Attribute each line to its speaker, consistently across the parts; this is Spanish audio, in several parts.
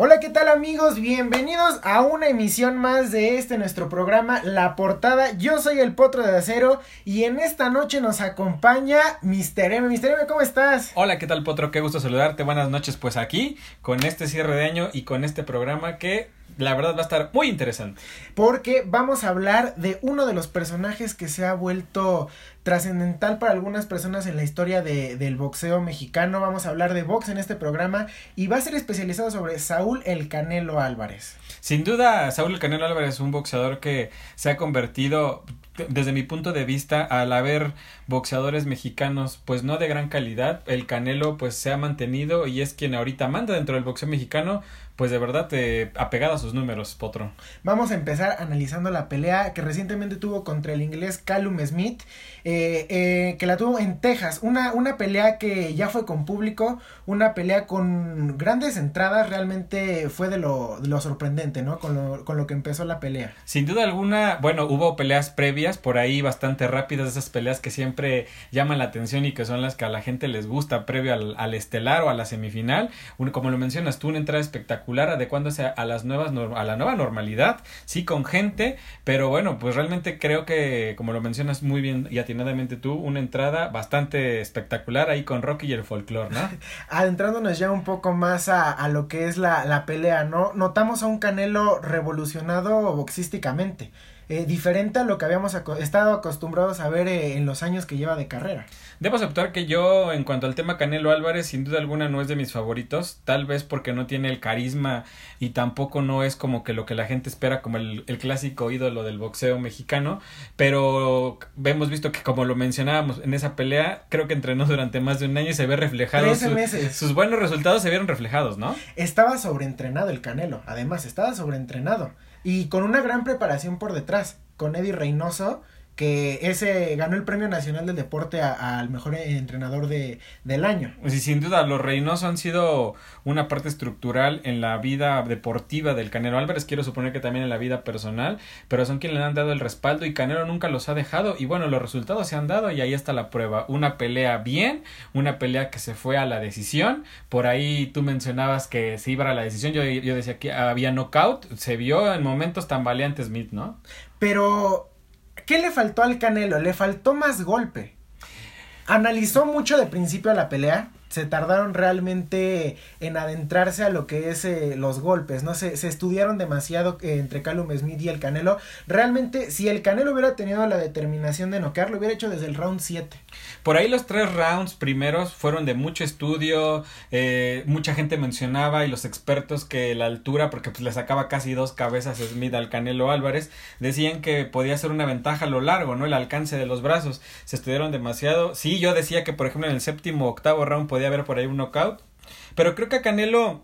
Speaker 1: Hola, ¿qué tal amigos? Bienvenidos a una emisión más de este nuestro programa La Portada. Yo soy el Potro de Acero y en esta noche nos acompaña Mr. M. Mr. M, ¿cómo estás?
Speaker 2: Hola, ¿qué tal Potro? Qué gusto saludarte. Buenas noches pues aquí con este cierre de año y con este programa que la verdad va a estar muy interesante.
Speaker 1: Porque vamos a hablar de uno de los personajes que se ha vuelto trascendental para algunas personas en la historia de, del boxeo mexicano. Vamos a hablar de box en este programa y va a ser especializado sobre Saúl El Canelo Álvarez.
Speaker 2: Sin duda, Saúl El Canelo Álvarez es un boxeador que se ha convertido desde mi punto de vista, al haber boxeadores mexicanos, pues no de gran calidad, el Canelo pues se ha mantenido y es quien ahorita manda dentro del boxeo mexicano, pues de verdad te apegado a sus números, Potro.
Speaker 1: Vamos a empezar analizando la pelea que recientemente tuvo contra el inglés Callum Smith, eh, eh, que la tuvo en Texas. Una, una pelea que ya fue con público, una pelea con grandes entradas, realmente fue de lo, de lo sorprendente, ¿no? Con lo, con lo que empezó la pelea.
Speaker 2: Sin duda alguna, bueno, hubo peleas previas por ahí bastante rápidas, esas peleas que siempre llaman la atención y que son las que a la gente les gusta previo al, estelar o a la semifinal. como lo mencionas tú, una entrada espectacular adecuándose a, las nuevas a la nueva normalidad, sí con gente, pero bueno, pues realmente creo que como lo mencionas muy bien y atinadamente tú, una entrada bastante espectacular ahí con Rocky y el folclore, ¿no?
Speaker 1: Adentrándonos ya un poco más a, a lo que es la, la pelea, ¿no? Notamos a un Canelo revolucionado boxísticamente. Eh, diferente a lo que habíamos estado acostumbrados a ver eh, en los años que lleva de carrera.
Speaker 2: Debo aceptar que yo, en cuanto al tema Canelo Álvarez, sin duda alguna no es de mis favoritos, tal vez porque no tiene el carisma y tampoco no es como que lo que la gente espera como el, el clásico ídolo del boxeo mexicano, pero hemos visto que como lo mencionábamos en esa pelea, creo que entrenó durante más de un año y se ve reflejado. sus buenos resultados se vieron reflejados, ¿no?
Speaker 1: Estaba sobreentrenado el Canelo, además, estaba sobreentrenado y con una gran preparación por detrás, con Eddie Reynoso que ese ganó el Premio Nacional del Deporte al mejor entrenador de, del año.
Speaker 2: Sí, sin duda, los Reynoso han sido una parte estructural en la vida deportiva del Canelo Álvarez, quiero suponer que también en la vida personal, pero son quienes le han dado el respaldo y Canelo nunca los ha dejado y bueno, los resultados se han dado y ahí está la prueba, una pelea bien, una pelea que se fue a la decisión, por ahí tú mencionabas que se iba a la decisión, yo, yo decía que había knockout, se vio en momentos tan valientes Smith, ¿no?
Speaker 1: Pero ¿Qué le faltó al Canelo? Le faltó más golpe. Analizó mucho de principio la pelea se tardaron realmente en adentrarse a lo que es eh, los golpes, ¿no? Se, se estudiaron demasiado eh, entre Callum Smith y el Canelo. Realmente, si el Canelo hubiera tenido la determinación de noquear, lo hubiera hecho desde el round 7.
Speaker 2: Por ahí los tres rounds primeros fueron de mucho estudio, eh, mucha gente mencionaba y los expertos que la altura, porque pues le sacaba casi dos cabezas Smith al Canelo Álvarez, decían que podía ser una ventaja a lo largo, ¿no? El alcance de los brazos. Se estudiaron demasiado. Sí, yo decía que por ejemplo en el séptimo octavo round podía haber por ahí un knockout. Pero creo que a Canelo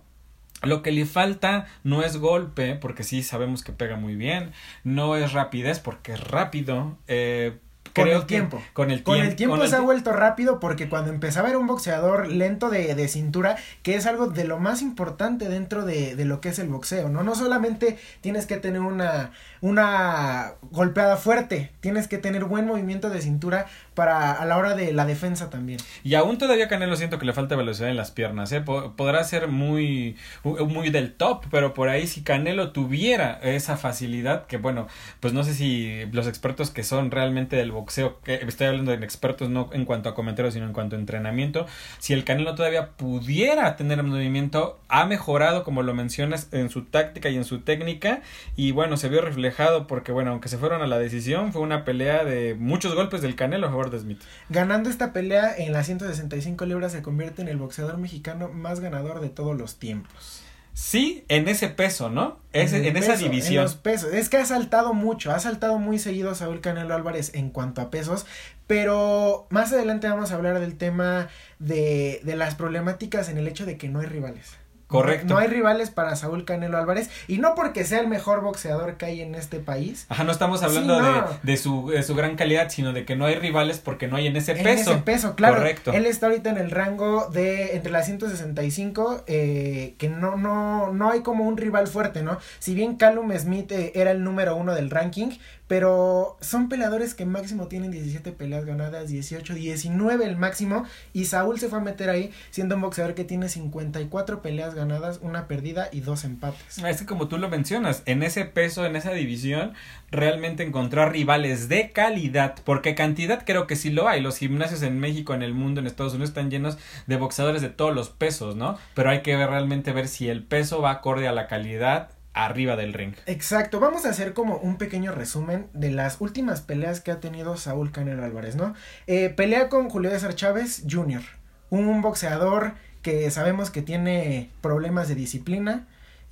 Speaker 2: lo que le falta no es golpe, porque sí sabemos que pega muy bien. No es rapidez, porque es rápido. Eh,
Speaker 1: con el tiempo.
Speaker 2: Con el
Speaker 1: tiempo. Con el tiempo se ha vuelto rápido porque cuando empezaba era un boxeador lento de, de, cintura, que es algo de lo más importante dentro de, de, lo que es el boxeo, ¿no? No solamente tienes que tener una, una golpeada fuerte, tienes que tener buen movimiento de cintura para a la hora de la defensa también.
Speaker 2: Y aún todavía Canelo siento que le falta velocidad en las piernas, ¿eh? Podrá ser muy, muy del top, pero por ahí si Canelo tuviera esa facilidad, que bueno, pues no sé si los expertos que son realmente del boxeo, que estoy hablando de expertos no en cuanto a comentarios, sino en cuanto a entrenamiento, si el Canelo todavía pudiera tener movimiento, ha mejorado, como lo mencionas, en su táctica y en su técnica, y bueno, se vio reflejado porque bueno, aunque se fueron a la decisión, fue una pelea de muchos golpes del Canelo a favor de Smith.
Speaker 1: Ganando esta pelea en las 165 libras se convierte en el boxeador mexicano más ganador de todos los tiempos.
Speaker 2: Sí, en ese peso, ¿no? en, esa división. En
Speaker 1: los pesos. Es que ha saltado mucho, ha saltado muy seguido Saúl Canelo Álvarez en cuanto a pesos, pero más adelante vamos a hablar del tema de, de las problemáticas en el hecho de que no hay rivales.
Speaker 2: Correcto.
Speaker 1: No, hay rivales para Saúl Canelo Álvarez y no porque sea el mejor boxeador que hay en este país.
Speaker 2: Ajá, no estamos hablando de, de, su, de su gran calidad, sino de que no hay rivales porque no hay en ese peso. En
Speaker 1: ese peso, claro. Correcto. Él está ahorita en el rango de entre las 165, eh, que no, no, no hay como un rival fuerte, ¿no? Si bien Callum Smith eh, era el número uno del ranking, pero son peleadores que máximo tienen 17 peleas ganadas, 18, 19 el máximo, y Saúl se fue a meter ahí siendo un boxeador que tiene 54 peleas ganadas, una perdida y dos empates.
Speaker 2: Es que como tú lo mencionas, en ese peso, en esa división, realmente encontrar rivales de calidad, porque cantidad creo que sí lo hay, los gimnasios en México, en el mundo, en Estados Unidos están llenos de boxeadores de todos los pesos, ¿no? Pero hay que realmente ver si el peso va acorde a la calidad arriba del ring.
Speaker 1: Exacto, vamos a hacer como un pequeño resumen de las últimas peleas que ha tenido Saúl Canelo Álvarez, ¿no? Eh, pelea con Julio César Chávez Jr., un boxeador que sabemos que tiene problemas de disciplina,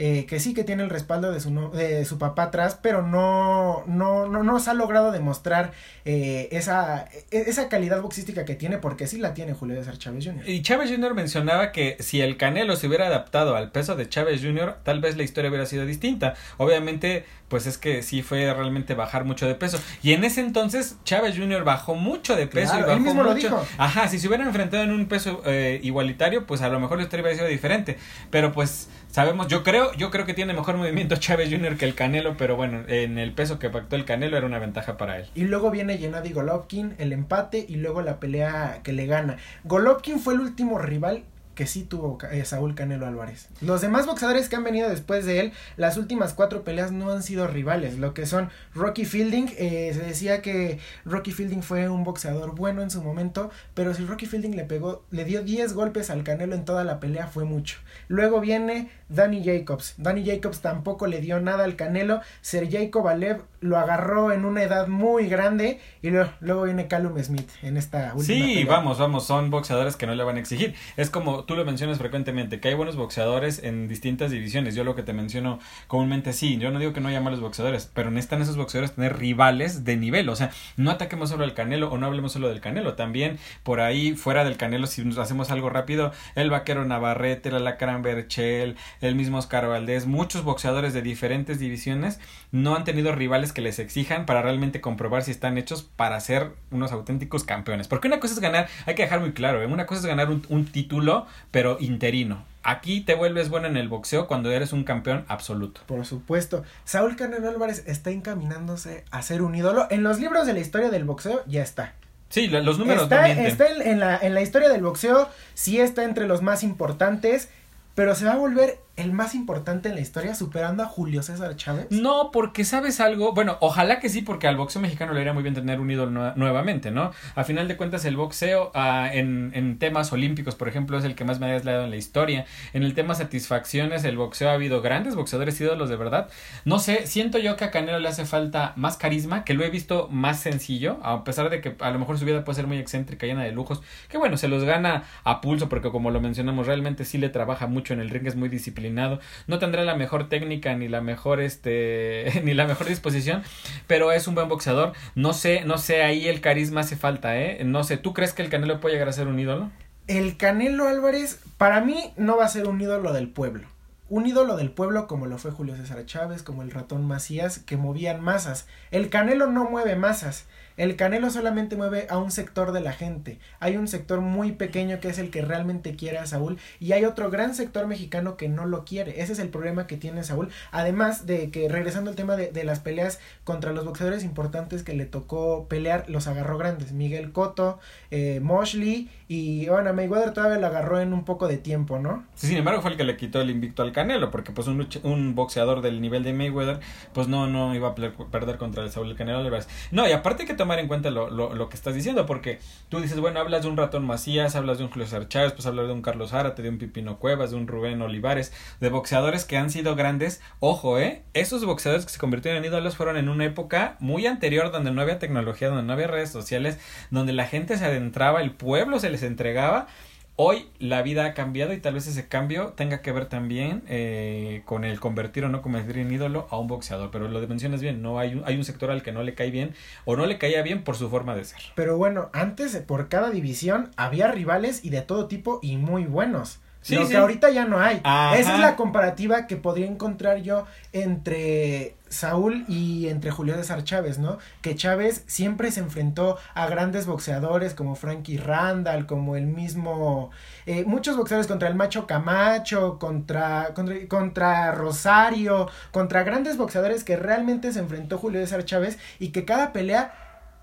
Speaker 1: eh, que sí que tiene el respaldo de su, de su papá atrás, pero no, no, no nos ha logrado demostrar eh, esa, e, esa calidad boxística que tiene, porque sí la tiene Julio César Chávez Jr.
Speaker 2: Y Chávez Jr. mencionaba que si el Canelo se hubiera adaptado al peso de Chávez Jr., tal vez la historia hubiera sido distinta. Obviamente, pues es que sí fue realmente bajar mucho de peso. Y en ese entonces, Chávez Jr. bajó mucho de peso. y bajó
Speaker 1: él mismo
Speaker 2: mucho.
Speaker 1: lo dijo.
Speaker 2: Ajá, si se hubieran enfrentado en un peso eh, igualitario, pues a lo mejor la historia hubiera sido diferente. Pero pues sabemos, yo creo, yo creo que tiene mejor movimiento Chávez Jr. que el Canelo, pero bueno, en el peso que pactó el Canelo era una ventaja para él.
Speaker 1: Y luego viene Gennady Golovkin, el empate y luego la pelea que le gana. Golovkin fue el último rival que sí tuvo eh, Saúl Canelo Álvarez. Los demás boxeadores que han venido después de él, las últimas cuatro peleas no han sido rivales, lo que son Rocky Fielding, eh, se decía que Rocky Fielding fue un boxeador bueno en su momento, pero si Rocky Fielding le pegó, le dio 10 golpes al Canelo en toda la pelea fue mucho. Luego viene Danny Jacobs, Danny Jacobs tampoco le dio nada al Canelo, Sergey Kovalev lo agarró en una edad muy grande y luego, luego viene Callum Smith en esta última
Speaker 2: Sí,
Speaker 1: pelea.
Speaker 2: vamos, vamos, son boxeadores que no le van a exigir. Es como tú lo mencionas frecuentemente, que hay buenos boxeadores en distintas divisiones. Yo lo que te menciono comúnmente sí, yo no digo que no haya malos boxeadores, pero necesitan esos boxeadores tener rivales de nivel. O sea, no ataquemos solo al Canelo o no hablemos solo del Canelo. También por ahí, fuera del Canelo, si nos hacemos algo rápido, el vaquero Navarrete, el Alacrán Berchel, el mismo Oscar Valdés, muchos boxeadores de diferentes divisiones no han tenido rivales que les exijan para realmente comprobar si están hechos para ser unos auténticos campeones. Porque una cosa es ganar, hay que dejar muy claro, ¿eh? una cosa es ganar un, un título, pero interino. Aquí te vuelves bueno en el boxeo cuando eres un campeón absoluto.
Speaker 1: Por supuesto. Saúl Canelo Álvarez está encaminándose a ser un ídolo. En los libros de la historia del boxeo ya está.
Speaker 2: Sí, los números
Speaker 1: está
Speaker 2: no
Speaker 1: está en, en la, en la historia del boxeo, sí está entre los más importantes, pero se va a volver el más importante en la historia superando a Julio César Chávez.
Speaker 2: No, porque sabes algo, bueno, ojalá que sí, porque al boxeo mexicano le iría muy bien tener un ídolo nue- nuevamente, ¿no? A final de cuentas, el boxeo ah, en, en temas olímpicos, por ejemplo, es el que más le ha dado en la historia. En el tema satisfacciones, el boxeo ha habido grandes boxeadores ídolos de verdad. No sé, siento yo que a Canelo le hace falta más carisma, que lo he visto más sencillo, a pesar de que a lo mejor su vida puede ser muy excéntrica, llena de lujos, que bueno, se los gana a pulso, porque como lo mencionamos, realmente sí le trabaja mucho en el ring, es muy disciplinado, no tendrá la mejor técnica ni la mejor este ni la mejor disposición, pero es un buen boxeador. No sé, no sé, ahí el carisma hace falta, ¿eh? No sé, ¿tú crees que el Canelo puede llegar a ser un ídolo?
Speaker 1: El Canelo Álvarez, para mí, no va a ser un ídolo del pueblo. Un ídolo del pueblo como lo fue Julio César Chávez, como el ratón Macías, que movían masas. El Canelo no mueve masas. El Canelo solamente mueve a un sector de la gente. Hay un sector muy pequeño que es el que realmente quiere a Saúl y hay otro gran sector mexicano que no lo quiere. Ese es el problema que tiene Saúl. Además de que, regresando al tema de, de las peleas contra los boxeadores importantes que le tocó pelear, los agarró grandes. Miguel Cotto, eh, Mosley y bueno, Mayweather todavía lo agarró en un poco de tiempo, ¿no?
Speaker 2: Sí, sin embargo, fue el que le quitó el invicto al Canelo, porque pues un, un boxeador del nivel de Mayweather, pues no, no iba a per- perder contra el Saúl el Canelo. No, y aparte que tomar en cuenta lo, lo, lo que estás diciendo, porque tú dices, bueno, hablas de un ratón Macías, hablas de un Julio César Chávez, pues hablas de un Carlos Zárate, de un Pipino Cuevas, de un Rubén Olivares, de boxeadores que han sido grandes. Ojo, eh, esos boxeadores que se convirtieron en ídolos fueron en una época muy anterior donde no había tecnología, donde no había redes sociales, donde la gente se adentraba, el pueblo se les entregaba. Hoy la vida ha cambiado y tal vez ese cambio tenga que ver también eh, con el convertir o no convertir en ídolo a un boxeador. Pero lo mencionas bien, no hay un, hay un sector al que no le cae bien o no le caía bien por su forma de ser.
Speaker 1: Pero bueno, antes por cada división había rivales y de todo tipo y muy buenos. Sí, lo que ahorita ya no hay. Esa es la comparativa que podría encontrar yo entre Saúl y entre Julio César Chávez, ¿no? Que Chávez siempre se enfrentó a grandes boxeadores como Frankie Randall, como el mismo, eh, muchos boxeadores contra el Macho Camacho, contra, contra, contra Rosario, contra grandes boxeadores que realmente se enfrentó Julio César Chávez y que cada pelea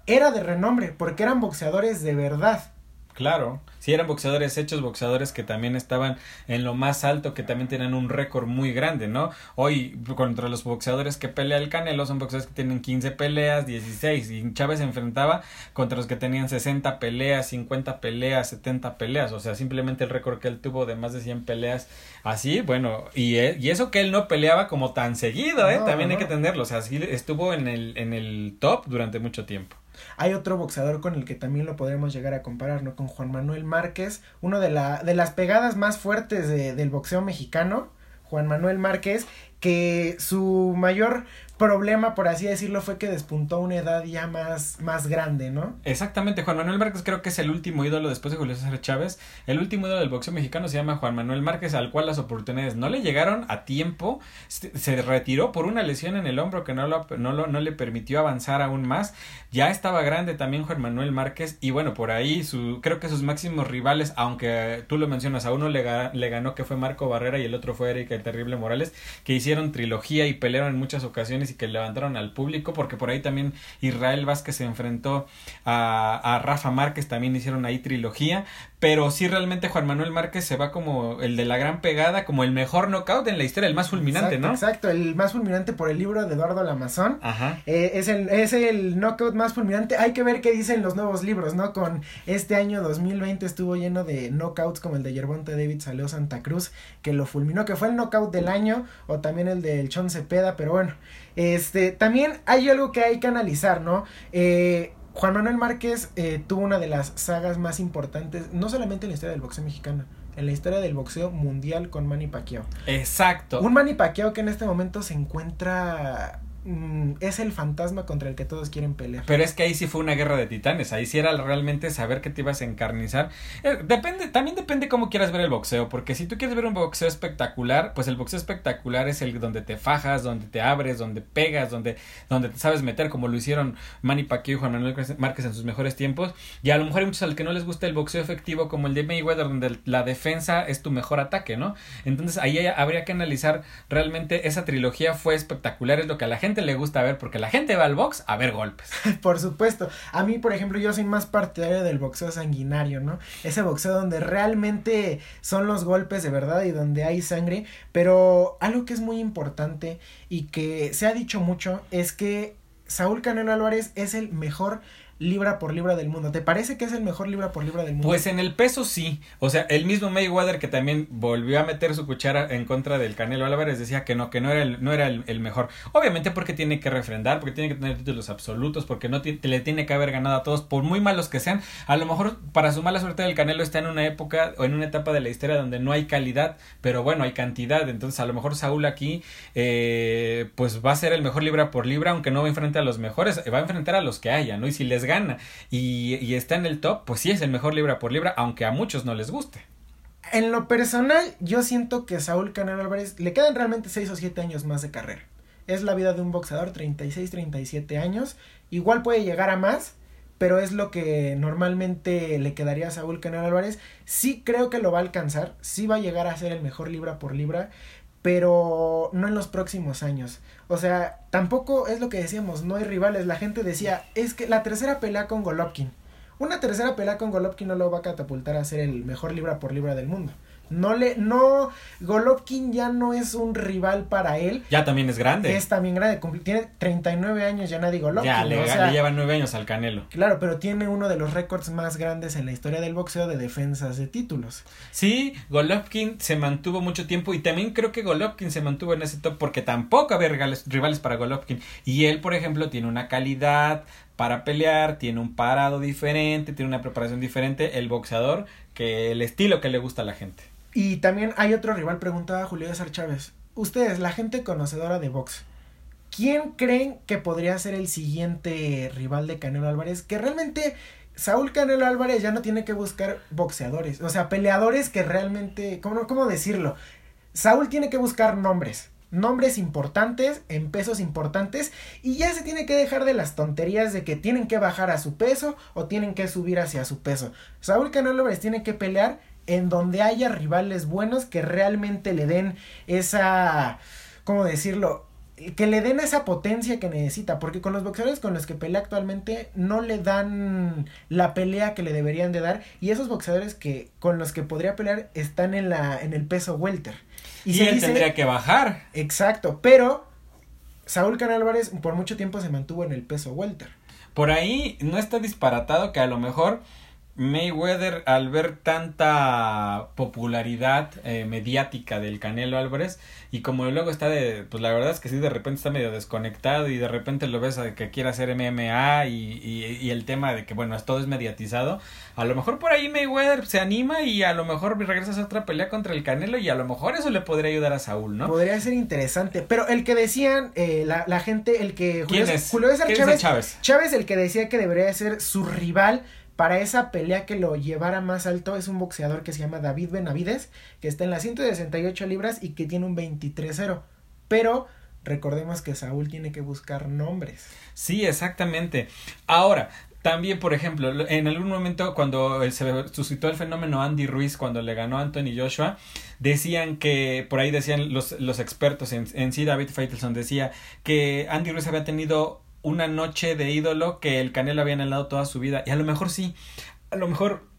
Speaker 1: era de renombre, porque eran boxeadores de verdad.
Speaker 2: Claro, sí eran boxeadores hechos, boxeadores que también estaban en lo más alto, que también tenían un récord muy grande, ¿no? Hoy contra los boxeadores que pelea el Canelo son boxeadores que tienen 15 peleas, 16 y Chávez se enfrentaba contra los que tenían 60 peleas, 50 peleas, 70 peleas, o sea, simplemente el récord que él tuvo de más de 100 peleas así, bueno, y, e, y eso que él no peleaba como tan seguido, ¿eh? también hay que tenerlo, o sea, sí estuvo en el, en el top durante mucho tiempo.
Speaker 1: Hay otro boxeador con el que también lo podremos llegar a comparar, ¿no? Con Juan Manuel Márquez, uno de, la, de las pegadas más fuertes de, del boxeo mexicano. Juan Manuel Márquez, que su mayor problema, por así decirlo, fue que despuntó una edad ya más, más grande, ¿no?
Speaker 2: Exactamente, Juan Manuel Márquez creo que es el último ídolo después de Julio César Chávez. El último ídolo del boxeo mexicano se llama Juan Manuel Márquez, al cual las oportunidades no le llegaron a tiempo. Se retiró por una lesión en el hombro que no, lo, no, lo, no le permitió avanzar aún más. Ya estaba grande también Juan Manuel Márquez y bueno, por ahí su, creo que sus máximos rivales, aunque tú lo mencionas, a uno le, le ganó que fue Marco Barrera y el otro fue Erika el Terrible Morales, que hicieron trilogía y pelearon en muchas ocasiones y que levantaron al público, porque por ahí también Israel Vázquez se enfrentó a, a Rafa Márquez, también hicieron ahí trilogía, pero sí realmente Juan Manuel Márquez se va como el de la gran pegada, como el mejor knockout en la historia, el más fulminante,
Speaker 1: ¿no? Exacto, el más fulminante por el libro de Eduardo Lamazón. Ajá. Eh, es, el, es el knockout más fulminante. Hay que ver qué dicen los nuevos libros, ¿no? Con este año 2020 estuvo lleno de knockouts como el de Yerbonte David Saleo Santa Cruz, que lo fulminó, que fue el knockout del año, o también el del Chon Cepeda, pero bueno, este, también hay algo que hay que analizar, ¿no? Eh, Juan Manuel Márquez eh, tuvo una de las sagas más importantes, no solamente en la historia del boxeo mexicano, en la historia del boxeo mundial con Manny Pacquiao.
Speaker 2: Exacto.
Speaker 1: Un Manny Pacquiao que en este momento se encuentra Mm, es el fantasma contra el que todos quieren pelear.
Speaker 2: Pero es que ahí sí fue una guerra de titanes, ahí sí era realmente saber que te ibas a encarnizar. Eh, depende, también depende cómo quieras ver el boxeo, porque si tú quieres ver un boxeo espectacular, pues el boxeo espectacular es el donde te fajas, donde te abres, donde pegas, donde, donde te sabes meter, como lo hicieron Manny Pacquiao y Juan Manuel Márquez en sus mejores tiempos. Y a lo mejor hay muchos al que no les gusta el boxeo efectivo, como el de Mayweather, donde la defensa es tu mejor ataque, ¿no? Entonces ahí habría que analizar realmente esa trilogía fue espectacular, es lo que a la gente le gusta ver porque la gente va al box a ver golpes.
Speaker 1: por supuesto. A mí, por ejemplo, yo soy más partidario del boxeo sanguinario, ¿no? Ese boxeo donde realmente son los golpes de verdad y donde hay sangre. Pero algo que es muy importante y que se ha dicho mucho es que Saúl Canelo Álvarez es el mejor libra por libra del mundo. ¿Te parece que es el mejor libra por libra del mundo?
Speaker 2: Pues en el peso sí. O sea, el mismo Mayweather que también volvió a meter su cuchara en contra del Canelo Álvarez decía que no, que no era el, no era el, mejor. Obviamente porque tiene que refrendar, porque tiene que tener títulos absolutos, porque no le tiene que haber ganado a todos, por muy malos que sean. A lo mejor para su mala suerte del Canelo está en una época o en una etapa de la historia donde no hay calidad, pero bueno, hay cantidad. Entonces a lo mejor Saúl aquí eh, pues va a ser el mejor libra por libra, aunque no va a enfrentar a los mejores, va a enfrentar a los que haya, ¿no? Y si les gana y, está en el top, pues sí es el mejor libra por libra, aunque a muchos no les guste.
Speaker 1: En lo personal, yo siento que Saúl Canelo Álvarez le quedan realmente 6 o 7 años más de carrera. Es la vida de un boxeador, 36, 37 años. Igual puede llegar a más, pero es lo que normalmente le quedaría a Saúl Canelo Álvarez. Sí creo que lo va a alcanzar, sí va a llegar a ser el mejor libra por libra, pero no en los próximos años. O sea, tampoco es lo que decíamos, no hay rivales. La gente decía, es que la tercera pelea con Golovkin. Una tercera pelea con Golovkin no lo va a catapultar a ser el mejor libra por libra del mundo. No le, no, Golovkin ya no es un rival para él.
Speaker 2: Ya también es grande.
Speaker 1: Es también grande, tiene 39 años ya nadie Golovkin.
Speaker 2: Ya, le, le lleva 9 años al Canelo.
Speaker 1: Claro, pero tiene uno de los récords más grandes en la historia del boxeo de defensas de títulos.
Speaker 2: Sí, Golovkin se mantuvo mucho tiempo y también creo que Golovkin se mantuvo en ese top porque tampoco había rivales, rivales para Golovkin. Y él, por ejemplo, tiene una calidad para pelear, tiene un parado diferente, tiene una preparación diferente, el boxeador, que el estilo que le gusta a la gente.
Speaker 1: Y también hay otro rival, preguntaba Julio César Chávez. Ustedes, la gente conocedora de box, ¿quién creen que podría ser el siguiente rival de Canelo Álvarez? Que realmente Saúl Canelo Álvarez ya no tiene que buscar boxeadores, o sea, peleadores que realmente, ¿cómo, cómo decirlo? Saúl tiene que buscar nombres, nombres importantes, en pesos importantes, y ya se tiene que dejar de las tonterías de que tienen que bajar a su peso o tienen que subir hacia su peso. Saúl Canelo Álvarez tiene que pelear en donde haya rivales buenos que realmente le den esa, ¿cómo decirlo? que le den esa potencia que necesita, porque con los boxeadores con los que pelea actualmente no le dan la pelea que le deberían de dar y esos boxeadores que con los que podría pelear están en la en el peso welter.
Speaker 2: Y, él tendría que bajar.
Speaker 1: Exacto, pero Saúl Canal Álvarez por mucho tiempo se mantuvo en el peso welter.
Speaker 2: Por ahí no está disparatado que a lo mejor Mayweather al ver tanta popularidad eh, mediática del Canelo Álvarez y como luego está de, pues la verdad es que sí, de repente está medio desconectado y de repente lo ves a que quiere hacer MMA y, y, el tema de que bueno, todo es mediatizado, a lo mejor por ahí Mayweather se anima y a lo mejor regresas a otra pelea contra el Canelo y a lo mejor eso le podría ayudar a Saúl, ¿no?
Speaker 1: Podría ser interesante, pero el que decían eh, la, la gente, el que
Speaker 2: Julio, ¿Quién es?
Speaker 1: Julio César Chávez, Chávez, Chávez el que decía que debería ser su rival para esa pelea que lo llevara más alto es un boxeador que se llama David Benavides, que está en las 168 libras y que tiene un 23-0. Pero recordemos que Saúl tiene que buscar nombres.
Speaker 2: Sí, exactamente. Ahora, también, por ejemplo, en algún momento cuando se suscitó el fenómeno Andy Ruiz, cuando le ganó a Anthony Joshua, decían que, por ahí decían los, los expertos en, en sí, David Faitelson decía que Andy Ruiz había tenido una noche de ídolo que el Canelo había anhelado toda su vida. Y a lo mejor sí, a lo mejor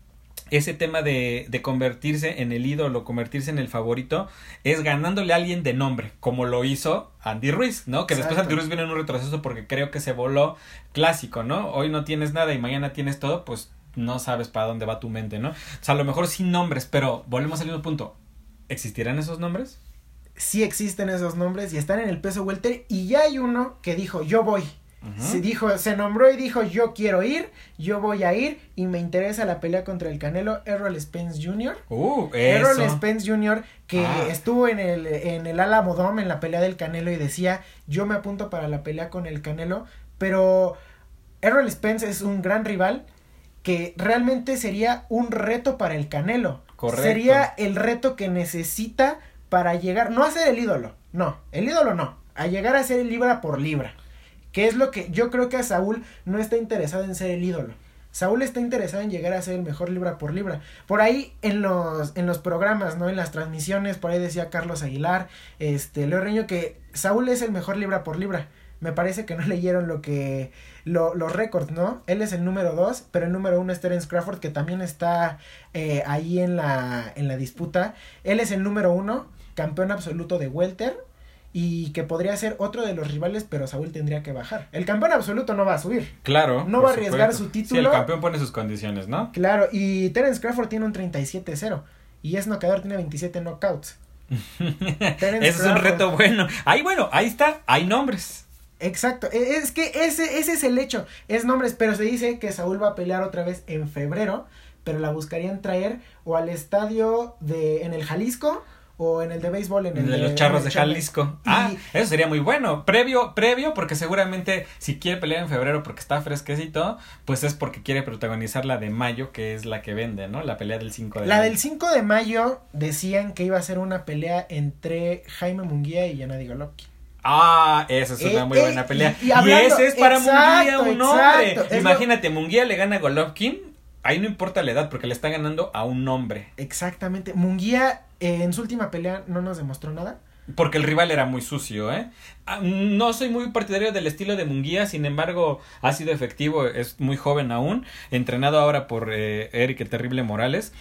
Speaker 2: ese tema de, de convertirse en el ídolo, convertirse en el favorito, es ganándole a alguien de nombre, como lo hizo Andy Ruiz, ¿no? Que después Andy Ruiz viene en un retroceso porque creo que se voló clásico, ¿no? Hoy no tienes nada y mañana tienes todo, pues no sabes para dónde va tu mente, ¿no? O sea, a lo mejor sin nombres, pero volvemos al mismo punto. ¿Existirán esos nombres?
Speaker 1: Sí existen esos nombres y están en el peso welter y ya hay uno que dijo, yo voy. Se dijo, se nombró y dijo yo quiero ir, yo voy a ir y me interesa la pelea contra el Canelo Errol Spence Jr.
Speaker 2: Uh,
Speaker 1: Errol Spence Jr. que ah. estuvo en el en el Alamo Dome en la pelea del Canelo y decía yo me apunto para la pelea con el Canelo, pero Errol Spence es un gran rival que realmente sería un reto para el Canelo.
Speaker 2: Correcto.
Speaker 1: Sería el reto que necesita para llegar, no a ser el ídolo, no, el ídolo no, a llegar a ser libra por libra. Que es lo que yo creo que a Saúl no está interesado en ser el ídolo. Saúl está interesado en llegar a ser el mejor libra por libra. Por ahí en los, en los programas, ¿no? En las transmisiones, por ahí decía Carlos Aguilar, este, Leo Reño, que Saúl es el mejor libra por libra. Me parece que no leyeron lo que, lo, los récords, ¿no? Él es el número dos, pero el número uno es Terence Crawford, que también está eh, ahí en la, en la disputa. Él es el número uno, campeón absoluto de Welter, y que podría ser otro de los rivales, pero Saúl tendría que bajar. El campeón absoluto no va a subir.
Speaker 2: Claro.
Speaker 1: No va a arriesgar su título.
Speaker 2: Sí, el campeón pone sus condiciones, ¿no?
Speaker 1: Claro, y Terence Crawford tiene un 37-0 y es noqueador, tiene 27 knockouts.
Speaker 2: Ese es un reto bueno. Ahí, bueno, ahí está, hay nombres.
Speaker 1: Exacto, e, es que ese, ese es el hecho, es nombres, pero se dice que Saúl va a pelear otra vez en febrero, pero la buscarían traer o al estadio de en el Jalisco o en el de béisbol en el
Speaker 2: de, los charros de Jalisco. Ah, eso sería muy bueno. Previo, previo, porque seguramente si quiere pelear en febrero porque está fresquecito, pues es porque quiere protagonizar la de mayo, que es la que vende, ¿no? La pelea del 5 de
Speaker 1: la mayo. La del 5 de mayo decían que iba a ser una pelea entre Jaime Munguía y Yanadi Golovkin.
Speaker 2: Ah, esa es una muy eh, buena pelea. Y, ese es para Munguía un hombre. Imagínate, Munguía le gana a Golovkin. Ahí no importa la edad porque le está ganando a un hombre.
Speaker 1: Exactamente. Munguía en su última pelea no nos demostró nada.
Speaker 2: Porque el rival era muy sucio, ¿eh? Ah, no soy muy partidario del estilo de Munguía, sin embargo, ha sido efectivo, es muy joven aún, entrenado ahora por eh, Eric el Terrible Morales.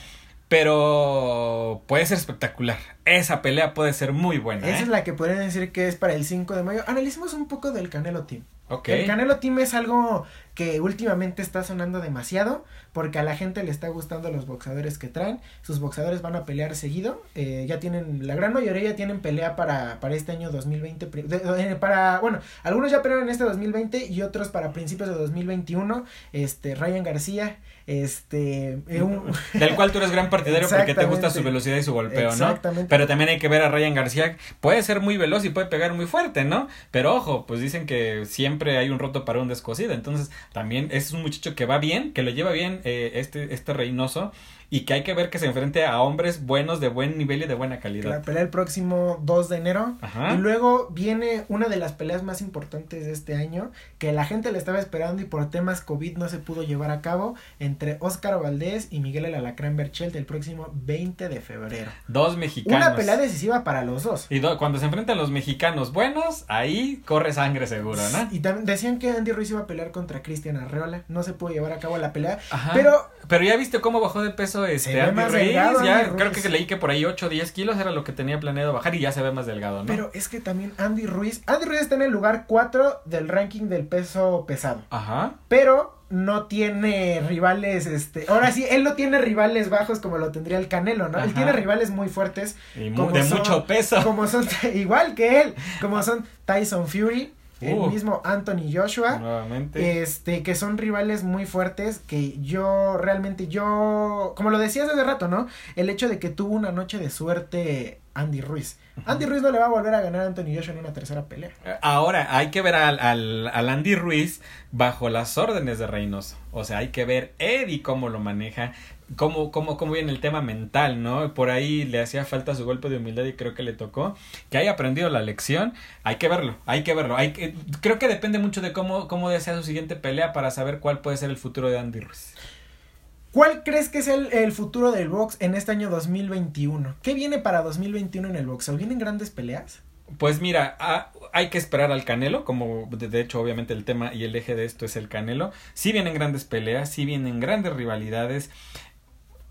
Speaker 2: Pero puede ser espectacular. Esa pelea puede ser muy buena.
Speaker 1: Esa
Speaker 2: ¿eh?
Speaker 1: es la que podrían decir que es para el 5 de mayo. Analicemos un poco del Canelo Team. El Canelo Team es algo que últimamente está sonando demasiado porque a la gente le está gustando los boxeadores que traen. Sus boxeadores van a pelear seguido. Eh, ya tienen, la gran mayoría ya tienen pelea para, para este año 2020. Eh, para, bueno, algunos ya pelearon en este 2020 y otros para principios de 2021. Este, Ryan García, este,
Speaker 2: eh, del cual tú eres gran partidario porque te gusta su velocidad y su golpeo, ¿no? Pero también hay que ver a Ryan García, puede ser muy veloz y puede pegar muy fuerte, ¿no? Pero ojo, pues dicen que siempre siempre hay un roto para un descosido. Entonces, también es un muchacho que va bien, que lo lleva bien eh, este, este Reynoso y que hay que ver que se enfrente a hombres buenos de buen nivel y de buena calidad.
Speaker 1: La pelea el próximo 2 de enero.
Speaker 2: Ajá.
Speaker 1: Y luego viene una de las peleas más importantes de este año, que la gente le estaba esperando y por temas COVID no se pudo llevar a cabo, entre Óscar Valdés y Miguel El Alacrán Berchelt el próximo 20 de febrero.
Speaker 2: Dos mexicanos.
Speaker 1: Una pelea decisiva para los dos.
Speaker 2: Y do- cuando se enfrentan los mexicanos buenos, ahí corre sangre seguro, ¿no?
Speaker 1: Y también decían que Andy Ruiz iba a pelear contra Cristian Arreola, no se pudo llevar a cabo la pelea,
Speaker 2: Ajá.
Speaker 1: pero
Speaker 2: Pero ya viste cómo bajó de peso este Andy Ruiz. ya
Speaker 1: Andy
Speaker 2: creo
Speaker 1: Ruiz.
Speaker 2: que leí que por ahí 8 o 10 kilos era lo que tenía planeado bajar y ya se ve más delgado, ¿no?
Speaker 1: Pero es que también Andy Ruiz, Andy Ruiz está en el lugar 4 del ranking del peso pesado,
Speaker 2: Ajá.
Speaker 1: pero no tiene rivales, este, ahora sí, él no tiene rivales bajos como lo tendría el Canelo, ¿no? Él tiene rivales muy fuertes,
Speaker 2: Y mu-
Speaker 1: Como
Speaker 2: de
Speaker 1: son-
Speaker 2: mucho peso.
Speaker 1: como son, igual que él, como son Tyson Fury, el mismo Anthony Joshua,
Speaker 2: Nuevamente.
Speaker 1: este, que son rivales muy fuertes, que yo realmente, yo, como lo decías hace rato, ¿no? El hecho de que tuvo una noche de suerte Andy Ruiz. Andy Ruiz no le va a volver a ganar a Anthony Joshua en una tercera pelea.
Speaker 2: Ahora, hay que ver al, al, al Andy Ruiz bajo las órdenes de Reynoso. O sea, hay que ver Eddie cómo lo maneja, cómo, cómo, cómo viene el tema mental, ¿no? Por ahí le hacía falta su golpe de humildad y creo que le tocó. Que haya aprendido la lección, hay que verlo, hay que verlo. Hay que, creo que depende mucho de cómo, cómo desea su siguiente pelea para saber cuál puede ser el futuro de Andy Ruiz.
Speaker 1: ¿Cuál crees que es el, el futuro del box en este año 2021? ¿Qué viene para 2021 en el boxeo? ¿Vienen grandes peleas?
Speaker 2: Pues mira, ah, hay que esperar al Canelo, como de, de hecho obviamente el tema y el eje de esto es el Canelo. Sí vienen grandes peleas, sí vienen grandes rivalidades.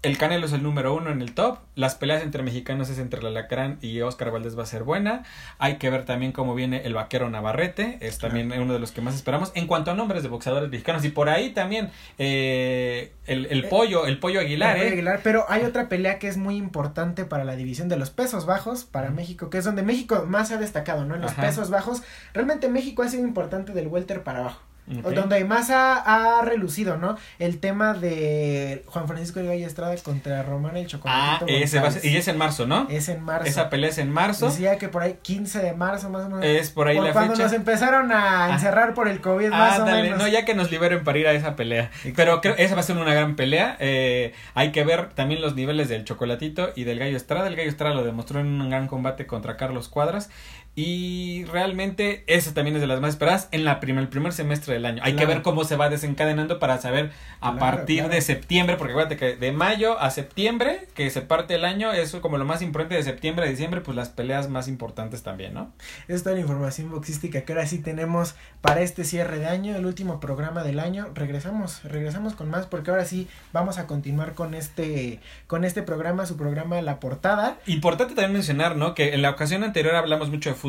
Speaker 2: El Canelo es el número uno en el top. Las peleas entre mexicanos es entre el Alacrán y Oscar Valdés va a ser buena. Hay que ver también cómo viene el vaquero Navarrete. Es también uno de los que más esperamos. En cuanto a nombres de boxeadores mexicanos. Y por ahí también eh, el, el
Speaker 1: Eh,
Speaker 2: pollo, el pollo Aguilar,
Speaker 1: Voy a
Speaker 2: ¿eh?
Speaker 1: Aguilar, pero hay otra pelea que es muy importante para la división de los pesos bajos para México, que es donde México más ha destacado, ¿no? En los
Speaker 2: Ajá.
Speaker 1: pesos bajos, realmente México ha sido importante del welter para abajo. Donde más ha, ha relucido, ¿no? El tema de Juan Francisco de Valle Estrada contra Román el
Speaker 2: Ah,
Speaker 1: Chocolatito
Speaker 2: ese va a
Speaker 1: González.
Speaker 2: ser- y es en marzo, ¿no?
Speaker 1: Es en marzo.
Speaker 2: Esa pelea es en marzo.
Speaker 1: Decía que por ahí 15 de marzo más o menos.
Speaker 2: Es por ahí la
Speaker 1: cuando
Speaker 2: fecha.
Speaker 1: nos empezaron a
Speaker 2: Ah.
Speaker 1: encerrar por el COVID más o menos.
Speaker 2: no, ya que nos liberen para ir a esa pelea. Pero creo esa va a ser una gran pelea. Eh, hay que ver también los niveles del Chocolatito y del Gallo Estrada. El Gallo Estrada lo demostró en un gran combate contra Carlos Cuadras. Y realmente esa también es de las más esperadas en la primer, el primer semestre del año. Hay que ver cómo se va desencadenando para saber a
Speaker 1: Claro,
Speaker 2: partir
Speaker 1: claro.
Speaker 2: de septiembre, porque acuérdate que de mayo a septiembre, que se parte el año, eso como lo más importante de septiembre a diciembre, pues las peleas más importantes también, ¿no?
Speaker 1: Es toda la información boxística que ahora sí tenemos para este cierre de año, el último programa del año. Regresamos, regresamos con más porque ahora sí vamos a continuar con este, con este programa, su programa La Portada.
Speaker 2: Importante también mencionar, ¿no? Que en la ocasión anterior hablamos mucho de fútbol,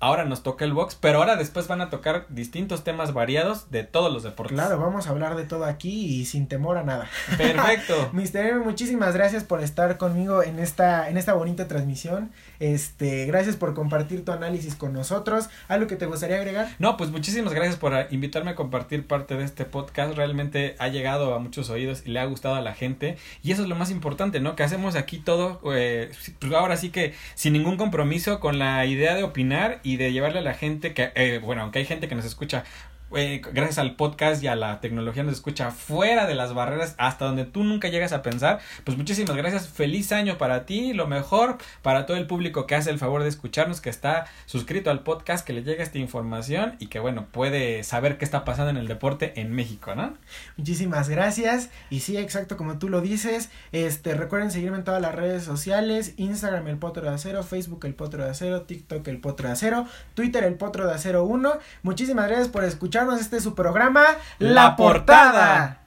Speaker 2: ahora nos toca el box, pero ahora después van a tocar distintos temas variados de todos los deportes.
Speaker 1: Claro, vamos a hablar de todo aquí y sin temor a nada.
Speaker 2: Perfecto.
Speaker 1: Mister M, muchísimas gracias por estar conmigo en esta, en esta bonita transmisión. Este, gracias por compartir tu análisis con nosotros. ¿Algo que te gustaría agregar?
Speaker 2: No, pues muchísimas gracias por invitarme a compartir parte de este podcast. Realmente ha llegado a muchos oídos y le ha gustado a la gente. Y eso es lo más importante, ¿no? Que hacemos aquí todo, eh, pues ahora sí que sin ningún compromiso, con la idea de opinar y de llevarle a la gente que, eh, bueno, aunque hay gente que nos escucha eh, gracias al podcast y a la tecnología nos escucha fuera de las barreras hasta donde tú nunca llegas a pensar. Pues muchísimas gracias, feliz año para ti, lo mejor para todo el público que hace el favor de escucharnos, que está suscrito al podcast, que le llega esta información y que bueno, puede saber qué está pasando en el deporte en México, ¿no?
Speaker 1: Muchísimas gracias. Y sí, exacto como tú lo dices. Este, recuerden seguirme en todas las redes sociales, Instagram el Potro de Acero, Facebook el Potro de Acero, TikTok el Potro de Acero, Twitter el Potro de Acero 1. Muchísimas gracias por escucharnos. Este es su programa
Speaker 2: La Portada.